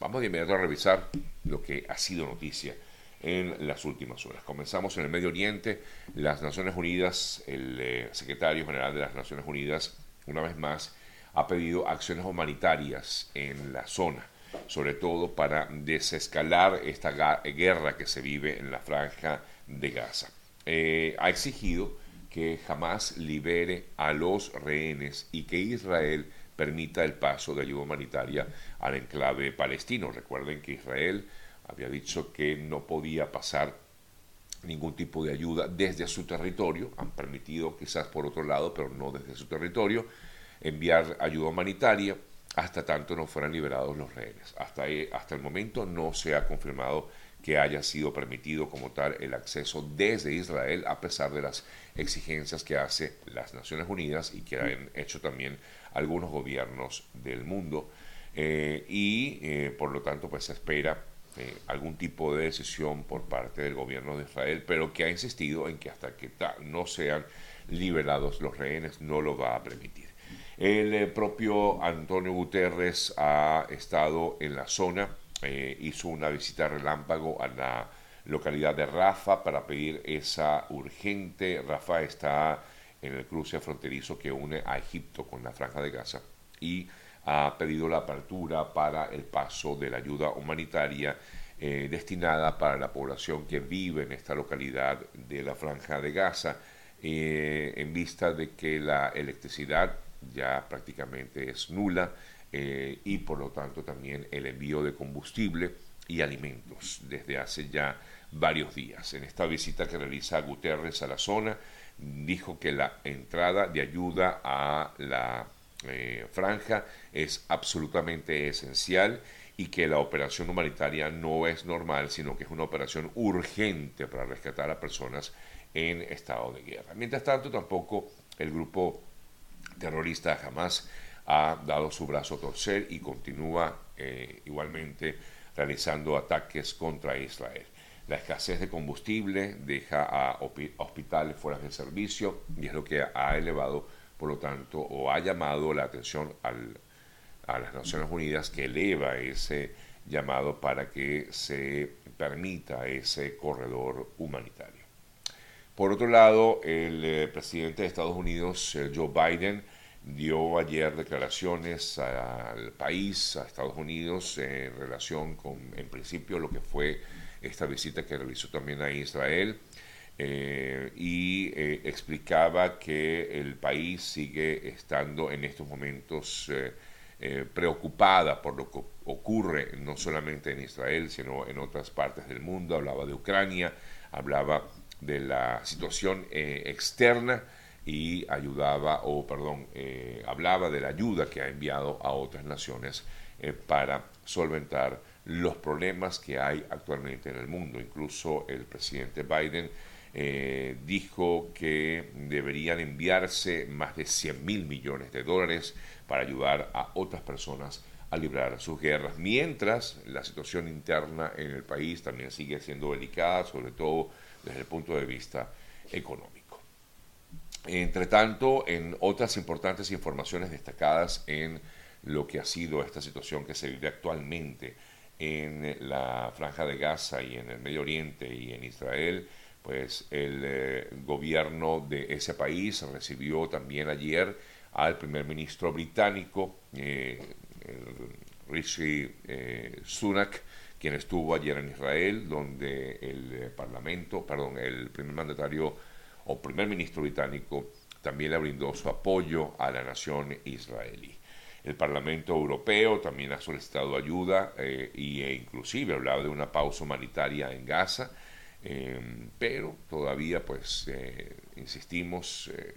Vamos de inmediato a revisar lo que ha sido noticia en las últimas horas. Comenzamos en el Medio Oriente. Las Naciones Unidas, el eh, secretario general de las Naciones Unidas, una vez más, ha pedido acciones humanitarias en la zona, sobre todo para desescalar esta guerra que se vive en la franja de Gaza. Eh, ha exigido que jamás libere a los rehenes y que Israel permita el paso de ayuda humanitaria al enclave palestino. Recuerden que Israel había dicho que no podía pasar ningún tipo de ayuda desde su territorio, han permitido quizás por otro lado, pero no desde su territorio, enviar ayuda humanitaria hasta tanto no fueran liberados los rehenes. Hasta, hasta el momento no se ha confirmado que haya sido permitido como tal el acceso desde Israel a pesar de las exigencias que hace las Naciones Unidas y que han hecho también algunos gobiernos del mundo eh, y eh, por lo tanto pues se espera eh, algún tipo de decisión por parte del gobierno de Israel pero que ha insistido en que hasta que no sean liberados los rehenes no lo va a permitir. El propio Antonio Guterres ha estado en la zona, hizo una visita relámpago a la localidad de Rafa para pedir esa urgente. Rafa está en el cruce fronterizo que une a Egipto con la Franja de Gaza y ha pedido la apertura para el paso de la ayuda humanitaria eh, destinada para la población que vive en esta localidad de la Franja de Gaza, eh, en vista de que la electricidad ya prácticamente es nula eh, y por lo tanto también el envío de combustible y alimentos desde hace ya varios días. En esta visita que realiza Guterres a la zona, dijo que la entrada de ayuda a la eh, franja es absolutamente esencial y que la operación humanitaria no es normal, sino que es una operación urgente para rescatar a personas en estado de guerra. Mientras tanto, tampoco el grupo terrorista jamás ha dado su brazo a torcer y continúa eh, igualmente realizando ataques contra Israel. La escasez de combustible deja a hospitales fuera de servicio y es lo que ha elevado, por lo tanto, o ha llamado la atención a las Naciones Unidas que eleva ese llamado para que se permita ese corredor humanitario. Por otro lado, el eh, presidente de Estados Unidos, eh, Joe Biden, dio ayer declaraciones al país, a Estados Unidos, en relación con, en principio, lo que fue esta visita que realizó también a Israel. Eh, y eh, explicaba que el país sigue estando en estos momentos eh, preocupada por lo que ocurre no solamente en Israel, sino en otras partes del mundo. Hablaba de Ucrania, hablaba de la situación externa y ayudaba, o perdón, hablaba de la ayuda que ha enviado a otras naciones para solventar los problemas que hay actualmente en el mundo. Incluso el presidente Biden eh, dijo que deberían enviarse más de 100 mil millones de dólares para ayudar a otras personas a librar sus guerras, mientras la situación interna en el país también sigue siendo delicada, sobre todo desde el punto de vista económico. Entre tanto, en otras importantes informaciones destacadas en lo que ha sido esta situación que se vive actualmente en la franja de Gaza y en el Medio Oriente y en Israel, pues el eh, gobierno de ese país recibió también ayer al primer ministro británico, eh, Rishi eh, Sunak, quien estuvo ayer en Israel, donde el Parlamento, perdón, el primer mandatario o primer ministro británico también le brindó su apoyo a la nación israelí. El Parlamento Europeo también ha solicitado ayuda eh, e inclusive hablado de una pausa humanitaria en Gaza, em, pero todavía pues eh, insistimos, eh,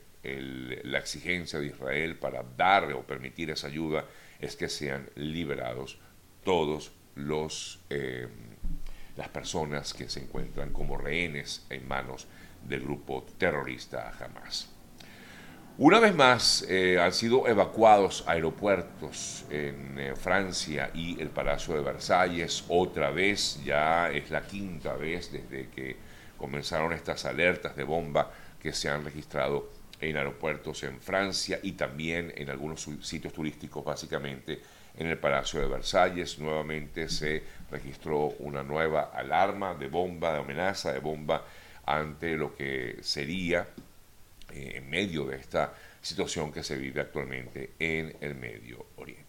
la exigencia de Israel para dar o permitir esa ayuda es que sean liberados todos los em, las personas que se encuentran como rehenes en manos del grupo terrorista Hamas. Una vez más eh, han sido evacuados aeropuertos en eh, Francia y el Palacio de Versalles. Otra vez, ya es la quinta vez desde que comenzaron estas alertas de bomba que se han registrado en aeropuertos en Francia y también en algunos sitios turísticos, básicamente en el Palacio de Versalles. Nuevamente se registró una nueva alarma de bomba, de amenaza de bomba ante lo que sería eh, en medio de esta situación que se vive actualmente en el Medio Oriente.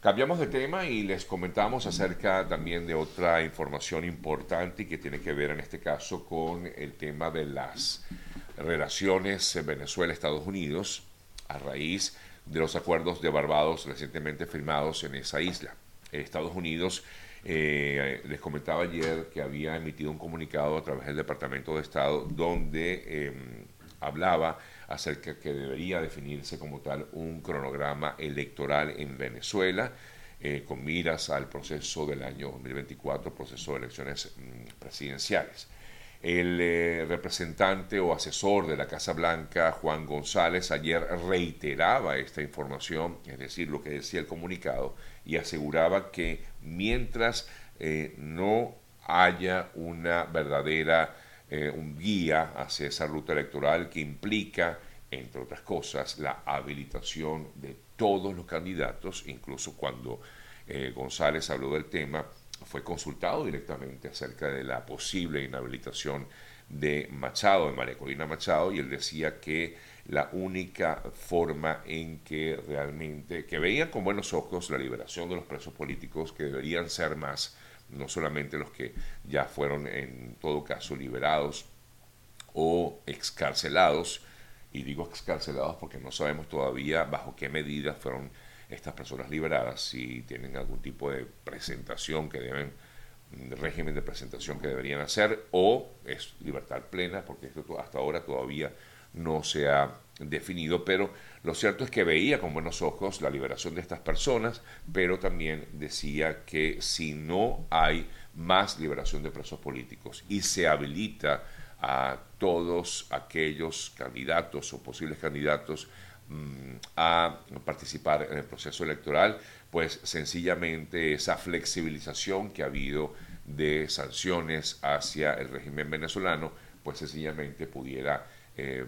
Cambiamos de tema y les comentamos acerca también de otra información importante que tiene que ver en este caso con el tema de las relaciones Venezuela-Estados Unidos a raíz de los acuerdos de Barbados recientemente firmados en esa isla. Estados Unidos, eh, les comentaba ayer que había emitido un comunicado a través del Departamento de Estado donde em, hablaba acerca que debería definirse como tal un cronograma electoral en Venezuela. Eh, con miras al proceso del año 2024, proceso de elecciones mm, presidenciales. El eh, representante o asesor de la Casa Blanca, Juan González, ayer reiteraba esta información, es decir, lo que decía el comunicado, y aseguraba que mientras eh, no haya una verdadera un guía hacia esa ruta electoral que implica, entre otras cosas, la habilitación de todos los candidatos, incluso cuando eh, González habló del tema, fue consultado directamente acerca de la posible inhabilitación de Machado, de María Corina Machado, y él decía que la única forma en que realmente, que veían con buenos ojos la liberación de los presos políticos, que deberían ser más, no solamente los que ya fueron en todo caso liberados o excarcelados, y digo excarcelados porque no sabemos todavía bajo qué medidas fueron estas personas liberadas, si tienen algún tipo de presentación que deben, régimen de presentación que deberían hacer, o es libertad plena, porque esto hasta ahora todavía no se ha definido, pero lo cierto es que veía con buenos ojos la liberación de estas personas, pero también decía que si no hay más liberación de presos políticos y se habilita a todos aquellos candidatos o posibles candidatos mm, a participar en el proceso electoral, pues sencillamente esa flexibilización que ha habido de sanciones hacia el régimen venezolano, pues sencillamente pudiera, eh,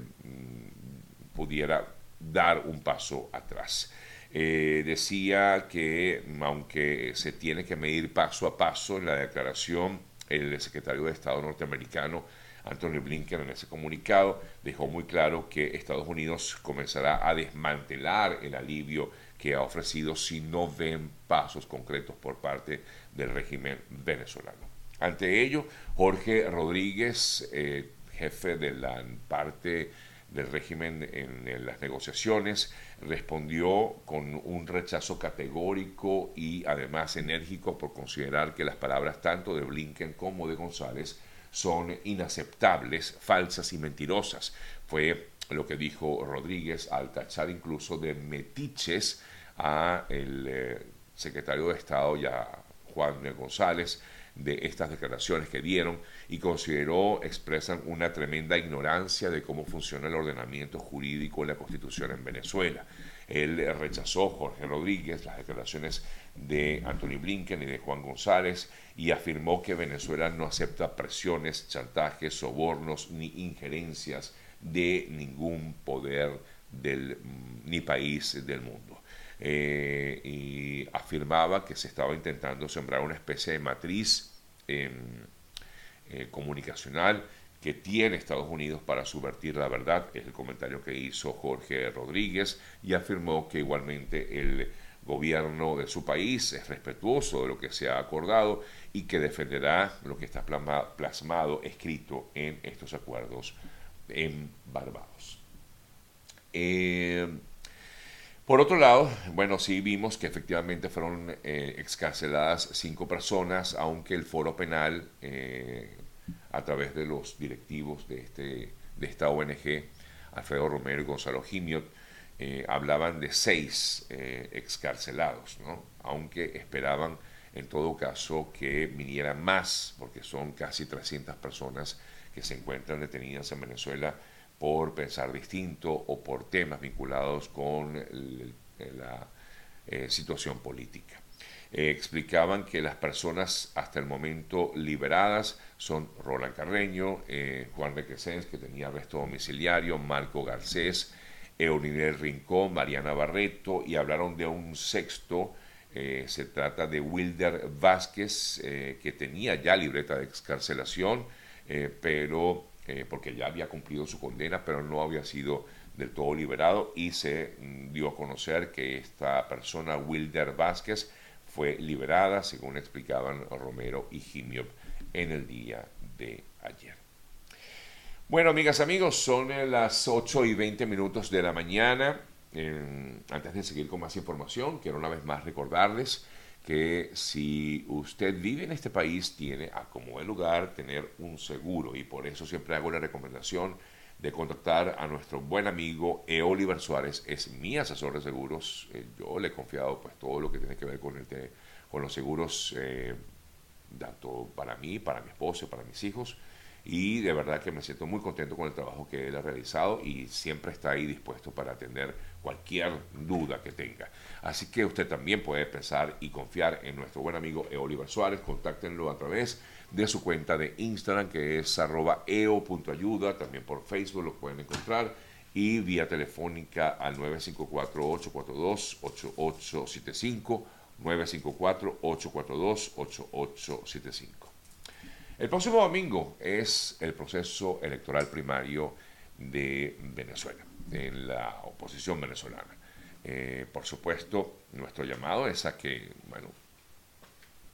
pudiera dar un paso atrás. Eh, decía que aunque se tiene que medir paso a paso en la declaración, el secretario de Estado norteamericano Anthony Blinken en ese comunicado dejó muy claro que Estados Unidos comenzará a desmantelar el alivio que ha ofrecido si no ven pasos concretos por parte del régimen venezolano. Ante ello, Jorge Rodríguez, eh, jefe de la parte del régimen en, las negociaciones, respondió con un rechazo categórico y además enérgico por considerar que las palabras tanto de Blinken como de González son inaceptables, falsas y mentirosas. Fue lo que dijo Rodríguez al tachar incluso de metiches a el eh, secretario de Estado ya Juan González de estas declaraciones que dieron y consideró expresan una tremenda ignorancia de cómo funciona el ordenamiento jurídico en la Constitución en Venezuela. Él rechazó, Jorge Rodríguez, las declaraciones de Anthony Blinken y de Juan González y afirmó que Venezuela no acepta presiones, chantajes, sobornos ni injerencias de ningún poder del, ni país del mundo. Eh, y afirmaba que se estaba intentando sembrar una especie de matriz em, eh, comunicacional que tiene Estados Unidos para subvertir la verdad, es el comentario que hizo Jorge Rodríguez, y afirmó que igualmente el gobierno de su país es respetuoso de lo que se ha acordado y que defenderá lo que está plasmado, escrito en estos acuerdos en Barbados. Eh, por otro lado, bueno, sí vimos que efectivamente fueron eh, excarceladas cinco personas, aunque el foro penal eh, a través de los directivos de, este, de esta ONG, Alfredo Romero y Gonzalo Gimiot, eh, hablaban de seis excarcelados, ¿no? aunque esperaban en todo caso que vinieran más, porque son casi 300 personas que se encuentran detenidas en Venezuela por pensar distinto o por temas vinculados con la eh, situación política. Eh, explicaban que las personas hasta el momento liberadas son Roland Carreño, eh, Juan Requesens, que tenía arresto domiciliario, Marco Garcés, Eurinel Rincón, Mariana Barreto, y hablaron de un sexto Eh, se trata de Wilder Vázquez, que tenía ya libreta de excarcelación, eh, porque ya había cumplido su condena, pero no había sido del todo liberado y se mm, dio a conocer que esta persona, Wilder Vázquez, fue liberada, según explicaban Romero y Jimiop en el día de ayer. Bueno, amigas, amigos, son las 8 y 20 minutos de la mañana antes de seguir con más información, quiero una vez más recordarles que si usted vive en este país, tiene a como lugar tener un seguro. Y por eso siempre hago la recomendación de contactar a nuestro buen amigo E. Oliver Suárez, es mi asesor de seguros, eh, yo le he confiado pues todo lo que tiene que ver con, el con los seguros, eh, tanto para mí, para mi esposo, para mis hijos, y de verdad que me siento muy contento con el trabajo que él ha realizado y siempre está ahí dispuesto para atender cualquier duda que tenga. Así que usted también puede pensar y confiar en nuestro buen amigo Oliver Suárez. Contáctenlo a través de su cuenta de Instagram que es arroba eo.ayuda. También por Facebook lo pueden encontrar y vía telefónica al 954-842-8875. 954-842-8875. El próximo domingo es el proceso electoral primario de Venezuela en la oposición venezolana. Eh, por supuesto, nuestro llamado es a que, bueno,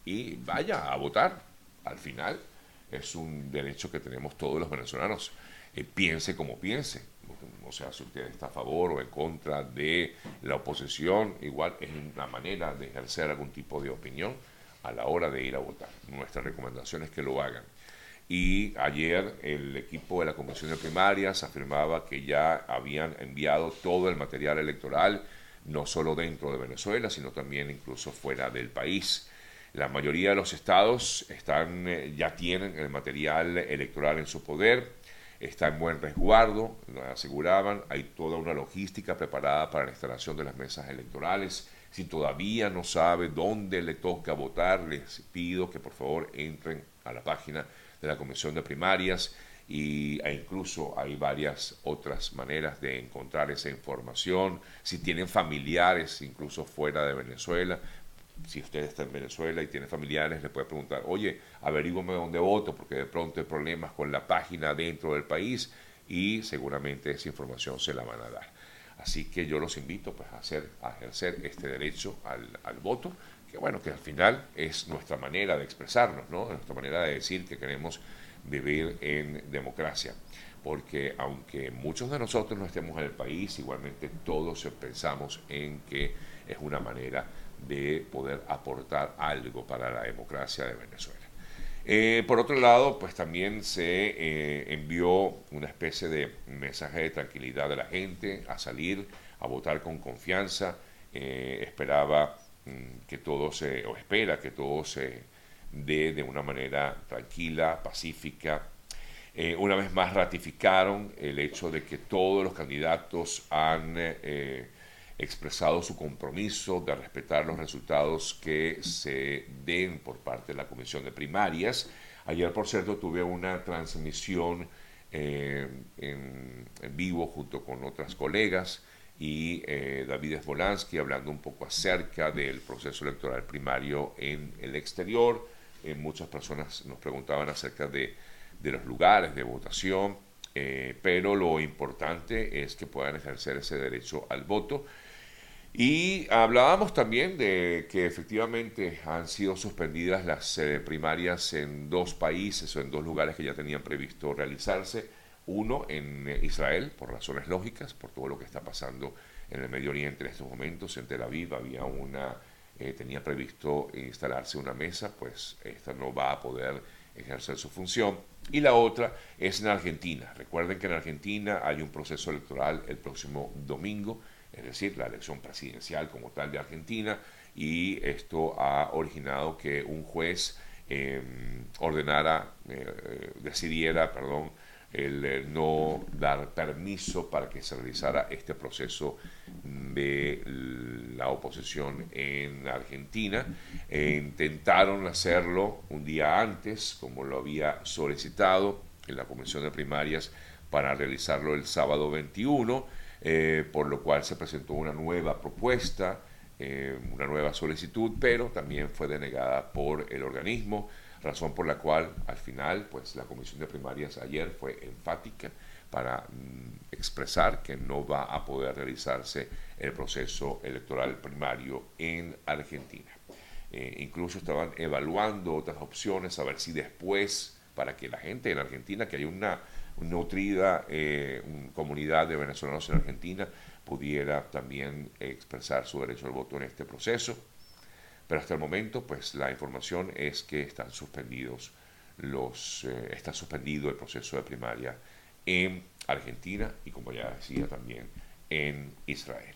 y vaya a votar. Al final es un derecho que tenemos todos los venezolanos. Eh, piense como piense. O sea, si usted está a favor o en contra de la oposición, igual es una manera de ejercer algún tipo de opinión a la hora de ir a votar. Nuestra recomendación es que lo hagan y ayer el equipo de la Comisión de Primarias afirmaba que ya habían enviado todo el material electoral, no solo dentro de Venezuela, sino también incluso fuera del país. La mayoría de los estados están, eh, ya tienen el material electoral en su poder, está en buen resguardo, lo aseguraban, hay toda una logística preparada para la instalación de las mesas electorales. Si todavía no sabe dónde le toca votar, les pido que por favor entren a la página de la Comisión de Primarias y, e incluso hay varias otras maneras de encontrar esa información. Si tienen familiares, incluso fuera de Venezuela, si usted está en Venezuela y tiene familiares, le puede preguntar, oye, averígame dónde voto, porque de pronto hay problemas con la página dentro del país y seguramente esa información se la van a dar. Así que yo los invito pues, a, hacer, a ejercer este derecho al, al voto que bueno, que al final es nuestra manera de expresarnos, ¿no? nuestra manera de decir que queremos vivir en democracia. Porque aunque muchos de nosotros no estemos en el país, igualmente todos pensamos en que es una manera de poder aportar algo para la democracia de Venezuela. Eh, por otro lado, pues también se eh, envió una especie de mensaje de tranquilidad a la gente a salir, a votar con confianza. Eh, esperaba Mm, que todo se, o espera que todo se dé de una manera tranquila, pacífica. Eh, una vez más ratificaron el hecho de que todos los candidatos han expresado su compromiso de respetar los resultados que se den por parte de la Comisión de Primarias. Ayer, por cierto, tuve una transmisión eh, en, vivo junto con otras colegas y eh, David Esbolansky hablando un poco acerca del proceso electoral primario en el exterior. Eh, muchas personas nos preguntaban acerca de, los lugares de votación, eh, pero lo importante es que puedan ejercer ese derecho al voto. Y hablábamos también de que efectivamente han sido suspendidas las primarias en dos países o en dos lugares que ya tenían previsto realizarse uno, en Israel, por razones lógicas, por todo lo que está pasando en el Medio Oriente en estos momentos. En Tel Aviv había una, eh, tenía previsto instalarse una mesa, pues esta no va a poder ejercer su función. Y la otra es en Argentina. Recuerden que en Argentina hay un proceso electoral el próximo domingo, es decir, la elección presidencial como tal de Argentina, y esto ha originado que un juez em, ordenara, eh, decidiera, perdón, el eh, no dar permiso para que se realizara este proceso de la oposición en Argentina. E intentaron hacerlo un día antes, como lo había solicitado en la Comisión de Primarias, para realizarlo el sábado 21, eh, por lo cual se presentó una nueva propuesta eh, una nueva solicitud, pero también fue denegada por el organismo, razón por la cual al final pues la comisión de primarias ayer fue enfática para mm, expresar que no va a poder realizarse el proceso electoral primario en Argentina. Eh, incluso estaban evaluando otras opciones a ver si después, para que la gente en Argentina, que hay una, nutrida eh, comunidad de venezolanos en Argentina, pudiera también expresar su derecho al voto en este proceso. Pero hasta el momento, pues la información es que están suspendidos los, eh, está suspendido el proceso de primaria en Argentina y como ya decía también en Israel.